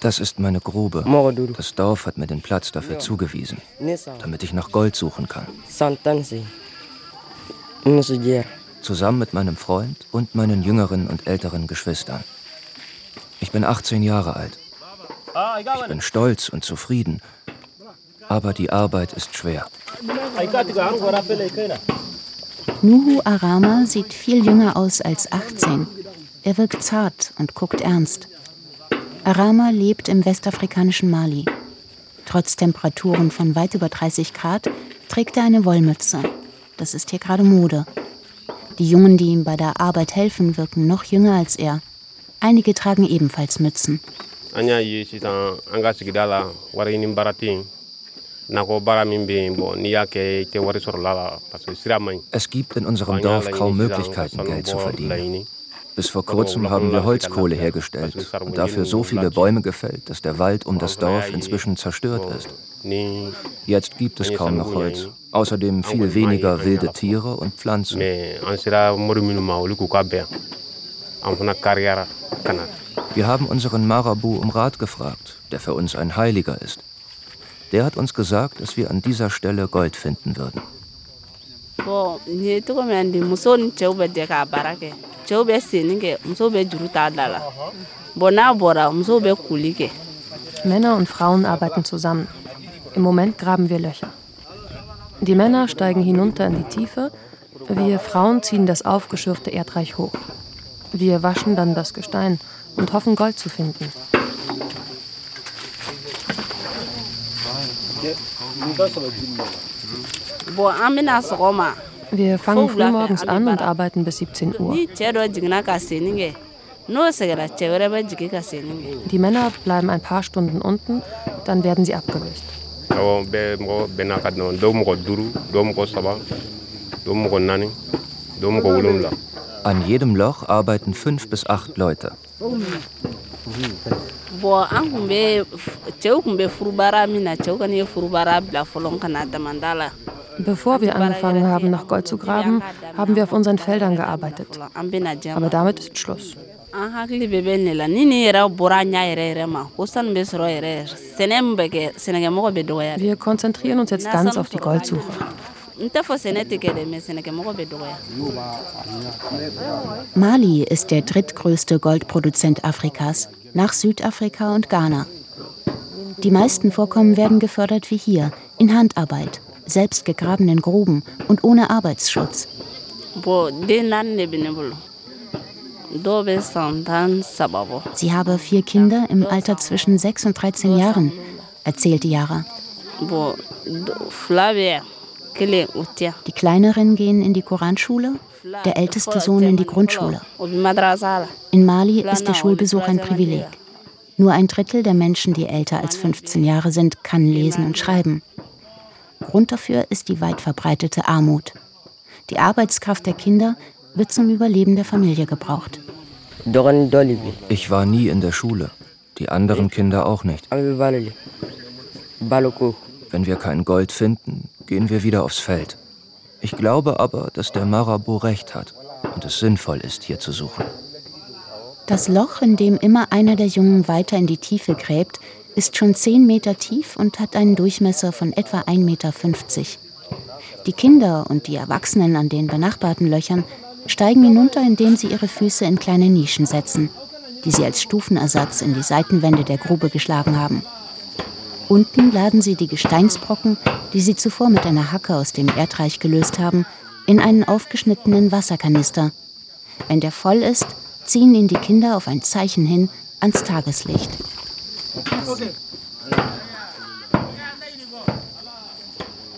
Das ist meine Grube. Das Dorf hat mir den Platz dafür zugewiesen, damit ich nach Gold suchen kann. Zusammen mit meinem Freund und meinen jüngeren und älteren Geschwistern. Ich bin 18 Jahre alt. Ich bin stolz und zufrieden, aber die Arbeit ist schwer. Nuhu Arama sieht viel jünger aus als 18. Er wirkt zart und guckt ernst. Arama lebt im westafrikanischen Mali. Trotz Temperaturen von weit über 30 Grad trägt er eine Wollmütze. Das ist hier gerade Mode. Die Jungen, die ihm bei der Arbeit helfen, wirken noch jünger als er. Einige tragen ebenfalls Mützen. Es gibt in unserem Dorf kaum Möglichkeiten, Geld zu verdienen. Bis vor kurzem haben wir Holzkohle hergestellt und dafür so viele Bäume gefällt, dass der Wald um das Dorf inzwischen zerstört ist. Jetzt gibt es kaum noch Holz, außerdem viel weniger wilde Tiere und Pflanzen. Wir haben unseren Marabu um Rat gefragt, der für uns ein Heiliger ist. Der hat uns gesagt, dass wir an dieser Stelle Gold finden würden. Männer und Frauen arbeiten zusammen. Im Moment graben wir Löcher. Die Männer steigen hinunter in die Tiefe, wir Frauen ziehen das aufgeschürfte Erdreich hoch. Wir waschen dann das Gestein und hoffen, Gold zu finden. Wir fangen frühmorgens an und arbeiten bis 17 Uhr. Die Männer bleiben ein paar Stunden unten, dann werden sie abgelöst. An jedem Loch arbeiten fünf bis acht Leute. Bevor wir angefangen haben, nach Gold zu graben, haben wir auf unseren Feldern gearbeitet. Aber damit ist Schluss. Wir konzentrieren uns jetzt ganz auf die Goldsuche. Mali ist der drittgrößte Goldproduzent Afrikas, nach Südafrika und Ghana. Die meisten Vorkommen werden gefördert wie hier, in Handarbeit, selbst gegrabenen Gruben und ohne Arbeitsschutz. Sie habe vier Kinder im Alter zwischen 6 und 13 Jahren, erzählt Yara. Die kleineren gehen in die Koranschule, der älteste Sohn in die Grundschule. In Mali ist der Schulbesuch ein Privileg. Nur ein Drittel der Menschen, die älter als 15 Jahre sind, kann lesen und schreiben. Grund dafür ist die weit verbreitete Armut. Die Arbeitskraft der Kinder wird zum Überleben der Familie gebraucht. Ich war nie in der Schule, die anderen Kinder auch nicht. Wenn wir kein Gold finden, gehen wir wieder aufs Feld. Ich glaube aber, dass der Marabu recht hat und es sinnvoll ist, hier zu suchen. Das Loch, in dem immer einer der Jungen weiter in die Tiefe gräbt, ist schon 10 Meter tief und hat einen Durchmesser von etwa 1,50 Meter. Die Kinder und die Erwachsenen an den benachbarten Löchern steigen hinunter, indem sie ihre Füße in kleine Nischen setzen, die sie als Stufenersatz in die Seitenwände der Grube geschlagen haben. Unten laden sie die Gesteinsbrocken, die sie zuvor mit einer Hacke aus dem Erdreich gelöst haben, in einen aufgeschnittenen Wasserkanister. Wenn der voll ist, ziehen ihn die Kinder auf ein Zeichen hin ans Tageslicht.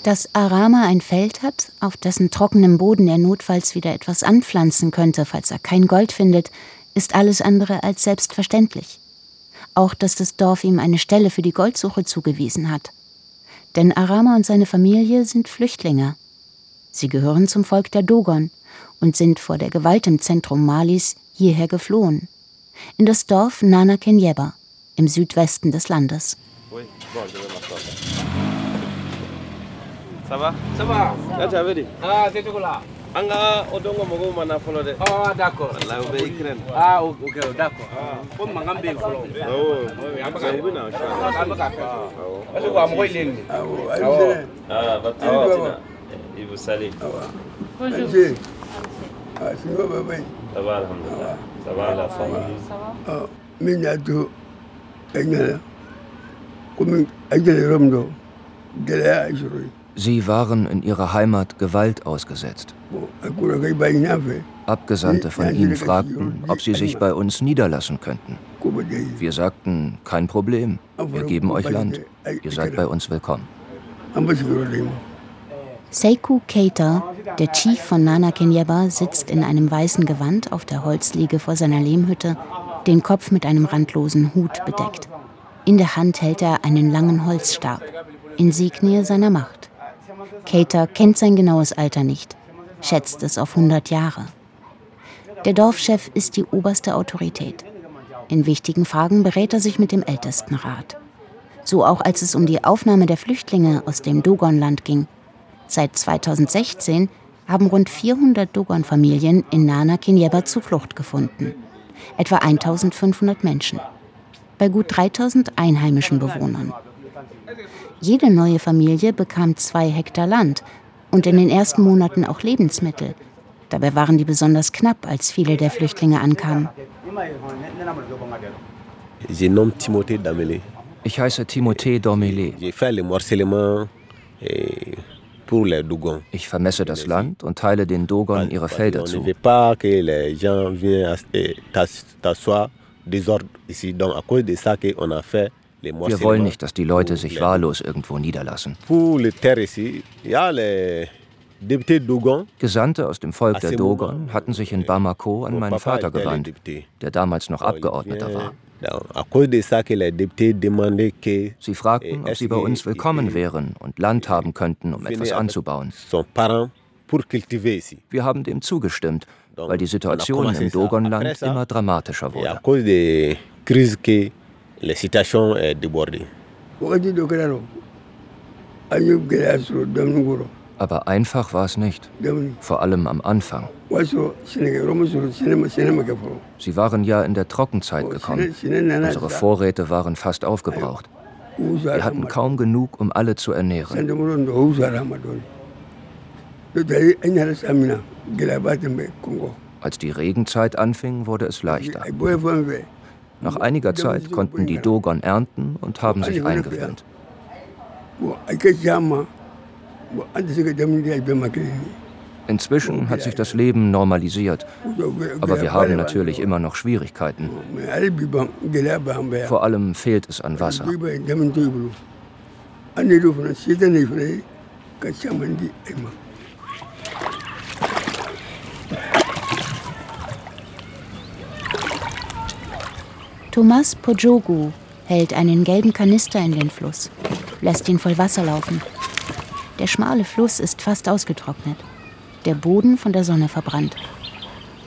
Dass Arama ein Feld hat, auf dessen trockenem Boden er notfalls wieder etwas anpflanzen könnte, falls er kein Gold findet, ist alles andere als selbstverständlich auch dass das Dorf ihm eine Stelle für die Goldsuche zugewiesen hat. Denn Arama und seine Familie sind Flüchtlinge. Sie gehören zum Volk der Dogon und sind vor der Gewalt im Zentrum Malis hierher geflohen. In das Dorf Nana Kenyeba im Südwesten des Landes. Min y'a to Sie waren in ihrer Heimat Gewalt ausgesetzt. Abgesandte von ihnen fragten, ob sie sich bei uns niederlassen könnten. Wir sagten, kein Problem, wir geben euch Land, ihr seid bei uns willkommen. Seiku Keita, der Chief von Nana Kenyaba, sitzt in einem weißen Gewand auf der Holzliege vor seiner Lehmhütte, den Kopf mit einem randlosen Hut bedeckt. In der Hand hält er einen langen Holzstab, Insignie seiner Macht. Cater kennt sein genaues Alter nicht, schätzt es auf 100 Jahre. Der Dorfchef ist die oberste Autorität. In wichtigen Fragen berät er sich mit dem Ältestenrat. So auch als es um die Aufnahme der Flüchtlinge aus dem Dogonland ging. Seit 2016 haben rund 400 Dogon-Familien in Nana Kinyeba Zuflucht gefunden. Etwa 1500 Menschen. Bei gut 3000 einheimischen Bewohnern. Jede neue Familie bekam zwei Hektar Land und in den ersten Monaten auch Lebensmittel. Dabei waren die besonders knapp, als viele der Flüchtlinge ankamen. Ich heiße Timothée Domele. Ich vermesse das Land und teile den Dogon ihre Felder zu. Wir wollen nicht, dass die Leute sich wahllos irgendwo niederlassen. Gesandte aus dem Volk der Dogon hatten sich in Bamako an meinen Vater gewandt, der damals noch Abgeordneter war. Sie fragten, ob sie bei uns willkommen wären und Land haben könnten, um etwas anzubauen. Wir haben dem zugestimmt, weil die Situation im Dogonland immer dramatischer wurde. Situation est débordée. Aber einfach war es nicht, vor allem am Anfang. Sie waren ja in der Trockenzeit gekommen. Unsere Vorräte waren fast aufgebraucht. Wir hatten kaum genug, um alle zu ernähren. Als die Regenzeit anfing, wurde es leichter. Nach einiger Zeit konnten die Dogon ernten und haben sich eingewöhnt. Inzwischen hat sich das Leben normalisiert, aber wir haben natürlich immer noch Schwierigkeiten. Vor allem fehlt es an Wasser. Thomas Pojogu hält einen gelben Kanister in den Fluss, lässt ihn voll Wasser laufen. Der schmale Fluss ist fast ausgetrocknet, der Boden von der Sonne verbrannt.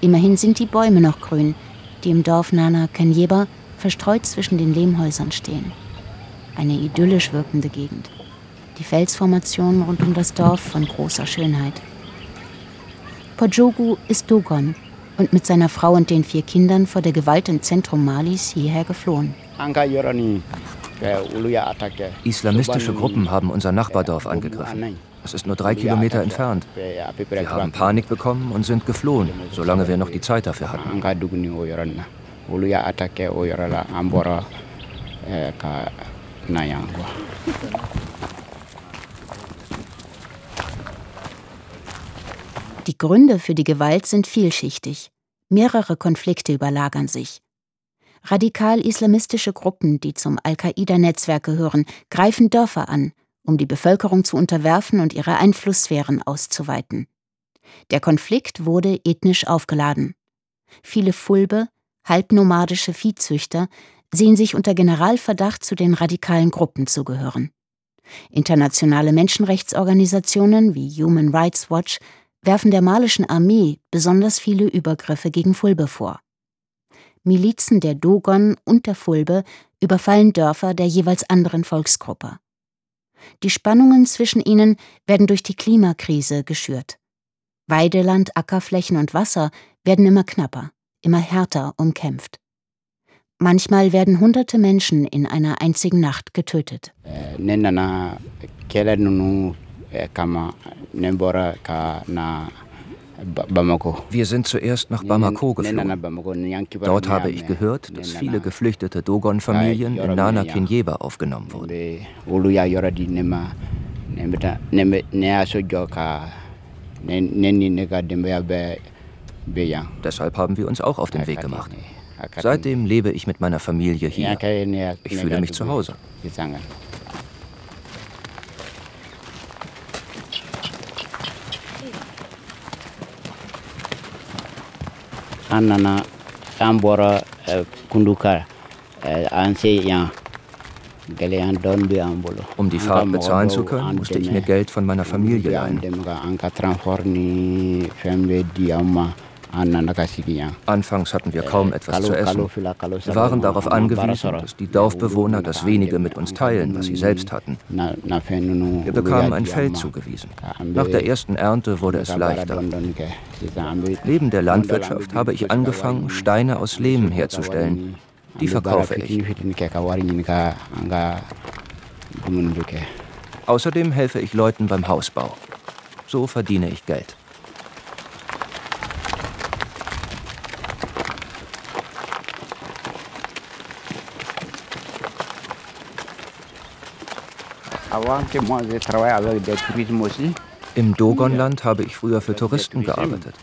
Immerhin sind die Bäume noch grün, die im Dorf Nana Kenyeba verstreut zwischen den Lehmhäusern stehen. Eine idyllisch wirkende Gegend. Die Felsformation rund um das Dorf von großer Schönheit. Pojogu ist Dogon, und mit seiner Frau und den vier Kindern vor der Gewalt im Zentrum Malis hierher geflohen. Islamistische Gruppen haben unser Nachbardorf angegriffen. Es ist nur drei Kilometer entfernt. Wir haben Panik bekommen und sind geflohen, solange wir noch die Zeit dafür hatten. Die Gründe für die Gewalt sind vielschichtig. Mehrere Konflikte überlagern sich. Radikal-islamistische Gruppen, die zum Al-Qaida-Netzwerk gehören, greifen Dörfer an, um die Bevölkerung zu unterwerfen und ihre Einflusssphären auszuweiten. Der Konflikt wurde ethnisch aufgeladen. Viele Fulbe, halbnomadische Viehzüchter, sehen sich unter Generalverdacht zu den radikalen Gruppen zu gehören. Internationale Menschenrechtsorganisationen wie Human Rights Watch werfen der malischen Armee besonders viele Übergriffe gegen Fulbe vor. Milizen der Dogon und der Fulbe überfallen Dörfer der jeweils anderen Volksgruppe. Die Spannungen zwischen ihnen werden durch die Klimakrise geschürt. Weideland, Ackerflächen und Wasser werden immer knapper, immer härter umkämpft. Manchmal werden hunderte Menschen in einer einzigen Nacht getötet. Äh, wir sind zuerst nach Bamako geflogen. Dort habe ich gehört, dass viele geflüchtete Dogon-Familien in Nana Kinyeba aufgenommen wurden. Deshalb haben wir uns auch auf den Weg gemacht. Seitdem lebe ich mit meiner Familie hier. Ich fühle mich zu Hause. An nana an bɔra kunduka an se yan Um die Fahrt bezahlen zu können, musste ich mir Geld von meiner Familie leihen. Anfangs hatten wir kaum etwas zu essen. Wir waren darauf angewiesen, dass die Dorfbewohner das wenige mit uns teilen, was sie selbst hatten. Wir bekamen ein Feld zugewiesen. Nach der ersten Ernte wurde es leichter. Neben der Landwirtschaft habe ich angefangen, Steine aus Lehm herzustellen. Die verkaufe ich. Außerdem helfe ich Leuten beim Hausbau. So verdiene ich Geld. Im Dogonland habe ich früher für Touristen gearbeitet.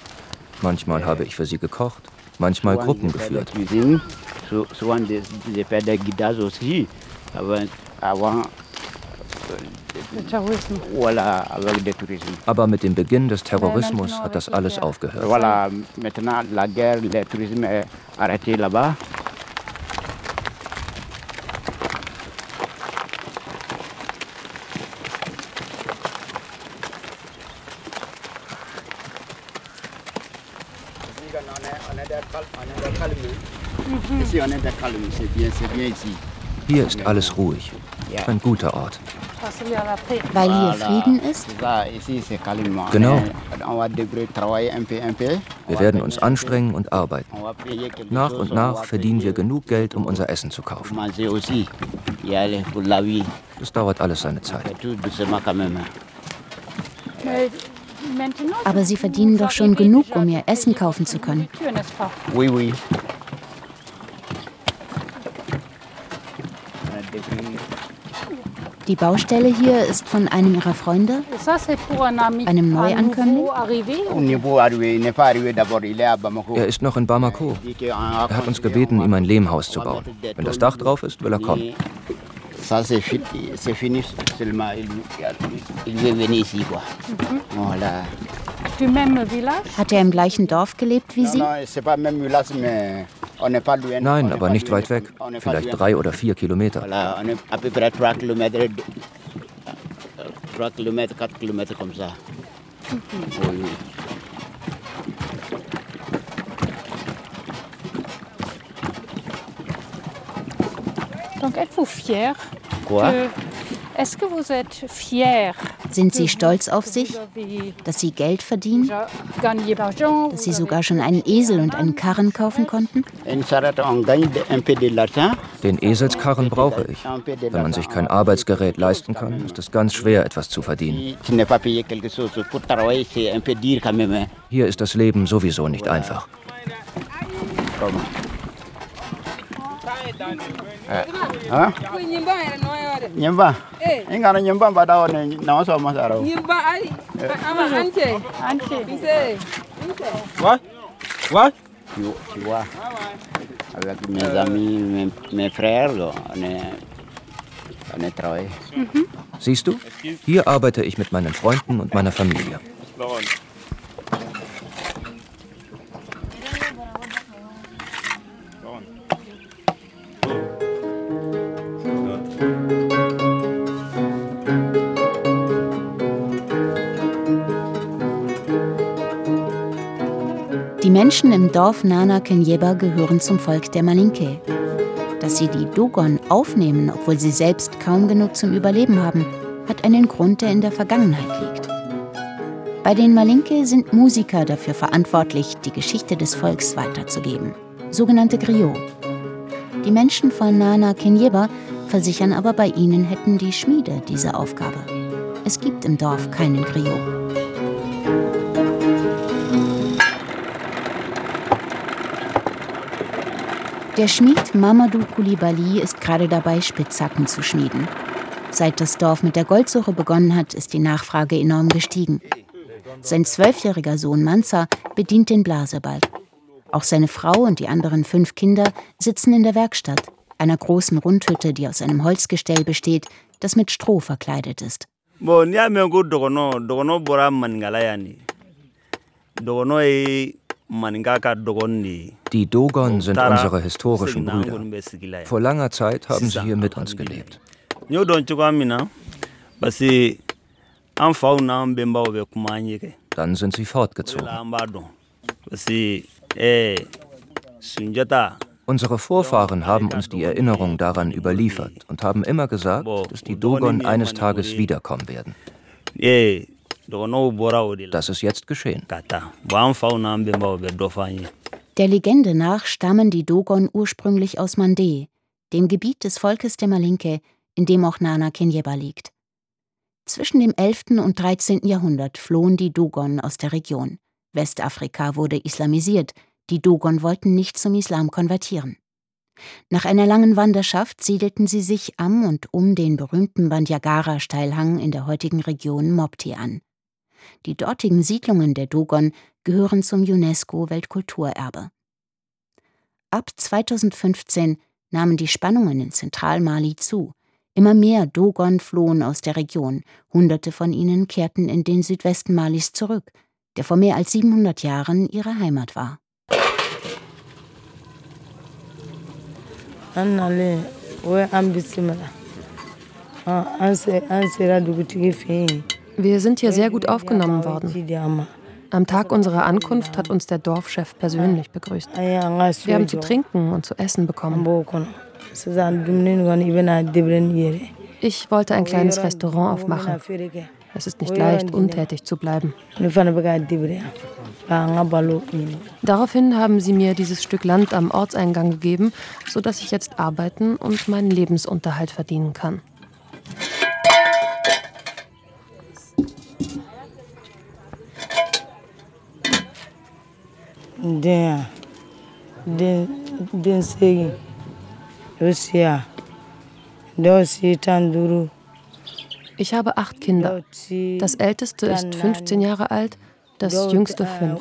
Manchmal habe ich für sie gekocht, manchmal Gruppen geführt. Aber mit dem Beginn des Terrorismus hat das alles aufgehört. Hier ist alles ruhig. Ein guter Ort. Weil hier Frieden ist? Genau. Wir werden uns anstrengen und arbeiten. Nach und nach verdienen wir genug Geld, um unser Essen zu kaufen. Das dauert alles seine Zeit. Aber Sie verdienen doch schon genug, um Ihr Essen kaufen zu können. Die Baustelle hier ist von einem Ihrer Freunde, einem Neuankömmling. Er ist noch in Bamako. Er hat uns gebeten, ihm ein Lehmhaus zu bauen. Wenn das Dach drauf ist, will er kommen. Ça, c'est fini seulement. Il veut venir ici, quoi. Mhm. Voilà. Hat er im gleichen Dorf gelebt wie Sie? Nein, aber nicht weit weg. Vielleicht drei oder vier Kilometer. Donc êtes-vous fier Quoi? Sind Sie stolz auf sich, dass Sie Geld verdienen, dass Sie sogar schon einen Esel und einen Karren kaufen konnten? Den Eselskarren brauche ich. Wenn man sich kein Arbeitsgerät leisten kann, ist es ganz schwer, etwas zu verdienen. Hier ist das Leben sowieso nicht einfach. ha nyimba ingana nyimba mbada one na so masaro. Nyimba ai. Ama anche anche ise what what tu tu vois avec mes amis mes, mes frères on est on est travaillé Siehst du? Hier arbeite ich mit meinen Freunden und meiner Familie. Menschen im Dorf Nana Kenyeba gehören zum Volk der Malinke. Dass sie die Dogon aufnehmen, obwohl sie selbst kaum genug zum Überleben haben, hat einen Grund, der in der Vergangenheit liegt. Bei den Malinke sind Musiker dafür verantwortlich, die Geschichte des Volks weiterzugeben, sogenannte Griots. Die Menschen von Nana Kenyeba versichern aber, bei ihnen hätten die Schmiede diese Aufgabe. Es gibt im Dorf keinen Griot. Der Schmied Mamadou Koulibaly ist gerade dabei, Spitzhacken zu schmieden. Seit das Dorf mit der Goldsuche begonnen hat, ist die Nachfrage enorm gestiegen. Sein zwölfjähriger Sohn Mansa bedient den Blaseball. Auch seine Frau und die anderen fünf Kinder sitzen in der Werkstatt, einer großen Rundhütte, die aus einem Holzgestell besteht, das mit Stroh verkleidet ist. Die Dogon sind unsere historischen Brüder. Vor langer Zeit haben sie hier mit uns gelebt. Dann sind sie fortgezogen. Unsere Vorfahren haben uns die Erinnerung daran überliefert und haben immer gesagt, dass die Dogon eines Tages wiederkommen werden. Das ist jetzt geschehen. Der Legende nach stammen die Dogon ursprünglich aus Mandé, dem Gebiet des Volkes der Malinke, in dem auch Nana Kenyeba liegt. Zwischen dem 11. und 13. Jahrhundert flohen die Dogon aus der Region. Westafrika wurde islamisiert, die Dogon wollten nicht zum Islam konvertieren. Nach einer langen Wanderschaft siedelten sie sich am und um den berühmten Bandiagara-Steilhang in der heutigen Region Mopti an. Die dortigen Siedlungen der Dogon gehören zum UNESCO-Weltkulturerbe. Ab 2015 nahmen die Spannungen in Zentralmali zu. Immer mehr Dogon flohen aus der Region. Hunderte von ihnen kehrten in den Südwesten Malis zurück, der vor mehr als 700 Jahren ihre Heimat war. Wir sind hier sehr gut aufgenommen worden. Am Tag unserer Ankunft hat uns der Dorfchef persönlich begrüßt. Wir haben zu trinken und zu essen bekommen. Ich wollte ein kleines Restaurant aufmachen. Es ist nicht leicht, untätig zu bleiben. Daraufhin haben sie mir dieses Stück Land am Ortseingang gegeben, sodass ich jetzt arbeiten und meinen Lebensunterhalt verdienen kann. Den, den Segen, Russia, Dosi Tanduru. Ich habe acht Kinder. Das älteste ist 15 Jahre alt, das jüngste fünf.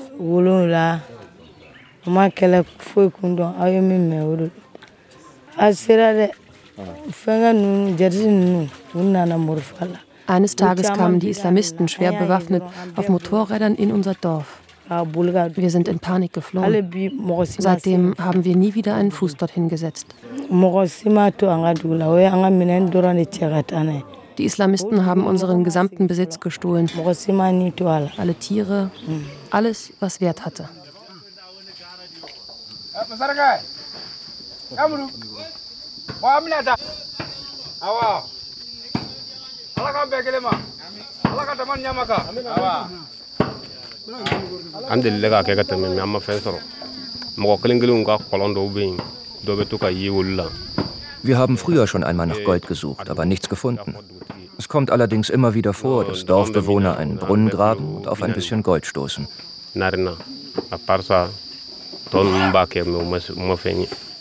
Eines Tages kamen die Islamisten schwer bewaffnet auf Motorrädern in unser Dorf. Wir sind in Panik geflohen. Seitdem haben wir nie wieder einen Fuß dorthin gesetzt. Die Islamisten haben unseren gesamten Besitz gestohlen. Alle Tiere, alles, was Wert hatte. An delila k'a kɛ ka tɛmɛ mɛ an ma fɛn sɔrɔ mɔgɔ kelen kelenw ka kɔlɔn dɔw bɛ yen dɔ bɛ to ka ye olu la Wir haben früher schon einmal nach Gold gesucht, aber nichts gefunden. Es kommt allerdings immer wieder vor, dass Dorfbewohner einen Brunnen graben und auf ein bisschen Gold stoßen.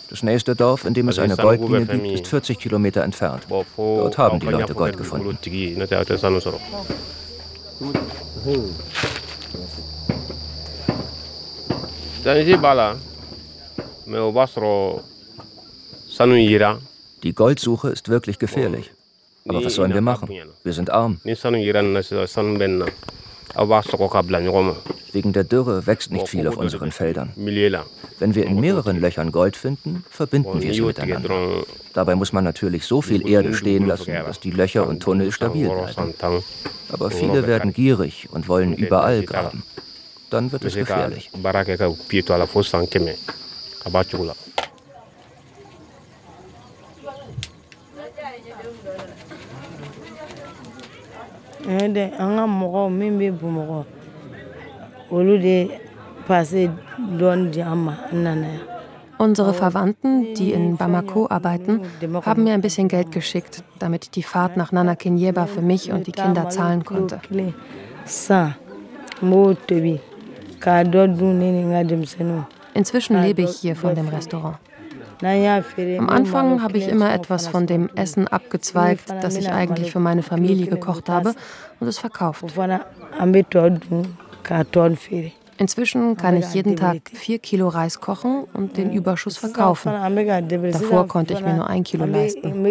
Das nächste Dorf, in dem es eine Goldmine gibt, ist 40 Kilometer entfernt. Dort haben die Leute Gold gefunden. Die Goldsuche ist wirklich gefährlich. Aber was sollen wir machen? Wir sind arm. Wegen der Dürre wächst nicht viel auf unseren Feldern. Wenn wir in mehreren Löchern Gold finden, verbinden wir sie miteinander. Dabei muss man natürlich so viel Erde stehen lassen, dass die Löcher und Tunnel stabil bleiben. Aber viele werden gierig und wollen überall graben. Dann wird es gefährlich. Unsere Verwandten, die in Bamako arbeiten, haben mir ein bisschen Geld geschickt, damit ich die Fahrt nach Nana Kinyeba für mich und die Kinder zahlen konnte. Inzwischen lebe ich hier von dem Restaurant. Am Anfang habe ich immer etwas von dem Essen abgezweigt, das ich eigentlich für meine Familie gekocht habe, und es verkauft. Inzwischen kann ich jeden Tag vier Kilo Reis kochen und den Überschuss verkaufen. Davor konnte ich mir nur ein Kilo leisten.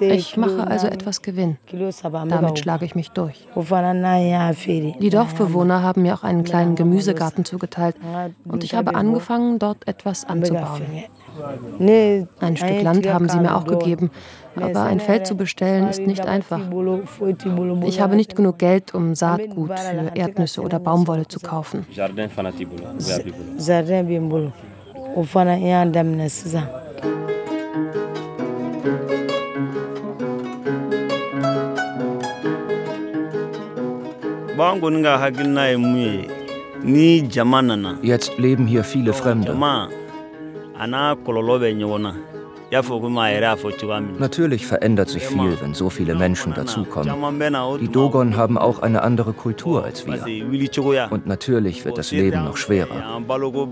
Ich mache also etwas Gewinn. Damit schlage ich mich durch. Die Dorfbewohner haben mir auch einen kleinen Gemüsegarten zugeteilt und ich habe angefangen, dort etwas anzubauen. Ein Stück Land haben sie mir auch gegeben, aber ein Feld zu bestellen ist nicht einfach. Ich habe nicht genug Geld, um Saatgut für Erdnüsse oder Baumwolle zu kaufen. Jetzt leben hier viele Fremde. Natürlich verändert sich viel, wenn so viele Menschen dazukommen. Die Dogon haben auch eine andere Kultur als wir. Und natürlich wird das Leben noch schwerer.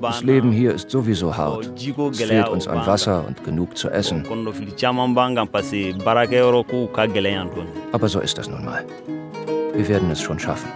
Das Leben hier ist sowieso hart. Es fehlt uns an Wasser und genug zu essen. Aber so ist das nun mal. Wir werden es schon schaffen.